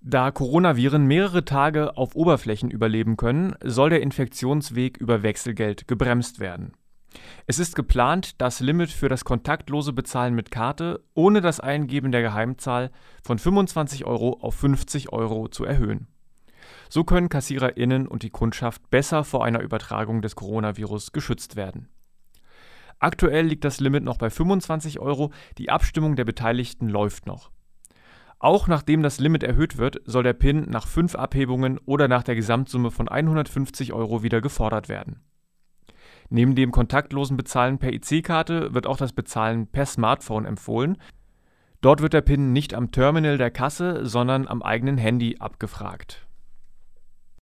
Da Coronaviren mehrere Tage auf Oberflächen überleben können, soll der Infektionsweg über Wechselgeld gebremst werden. Es ist geplant, das Limit für das kontaktlose Bezahlen mit Karte ohne das Eingeben der Geheimzahl von 25 Euro auf 50 Euro zu erhöhen. So können KassiererInnen und die Kundschaft besser vor einer Übertragung des Coronavirus geschützt werden. Aktuell liegt das Limit noch bei 25 Euro, die Abstimmung der Beteiligten läuft noch. Auch nachdem das Limit erhöht wird, soll der PIN nach fünf Abhebungen oder nach der Gesamtsumme von 150 Euro wieder gefordert werden. Neben dem kontaktlosen Bezahlen per EC-Karte wird auch das Bezahlen per Smartphone empfohlen. Dort wird der PIN nicht am Terminal der Kasse, sondern am eigenen Handy abgefragt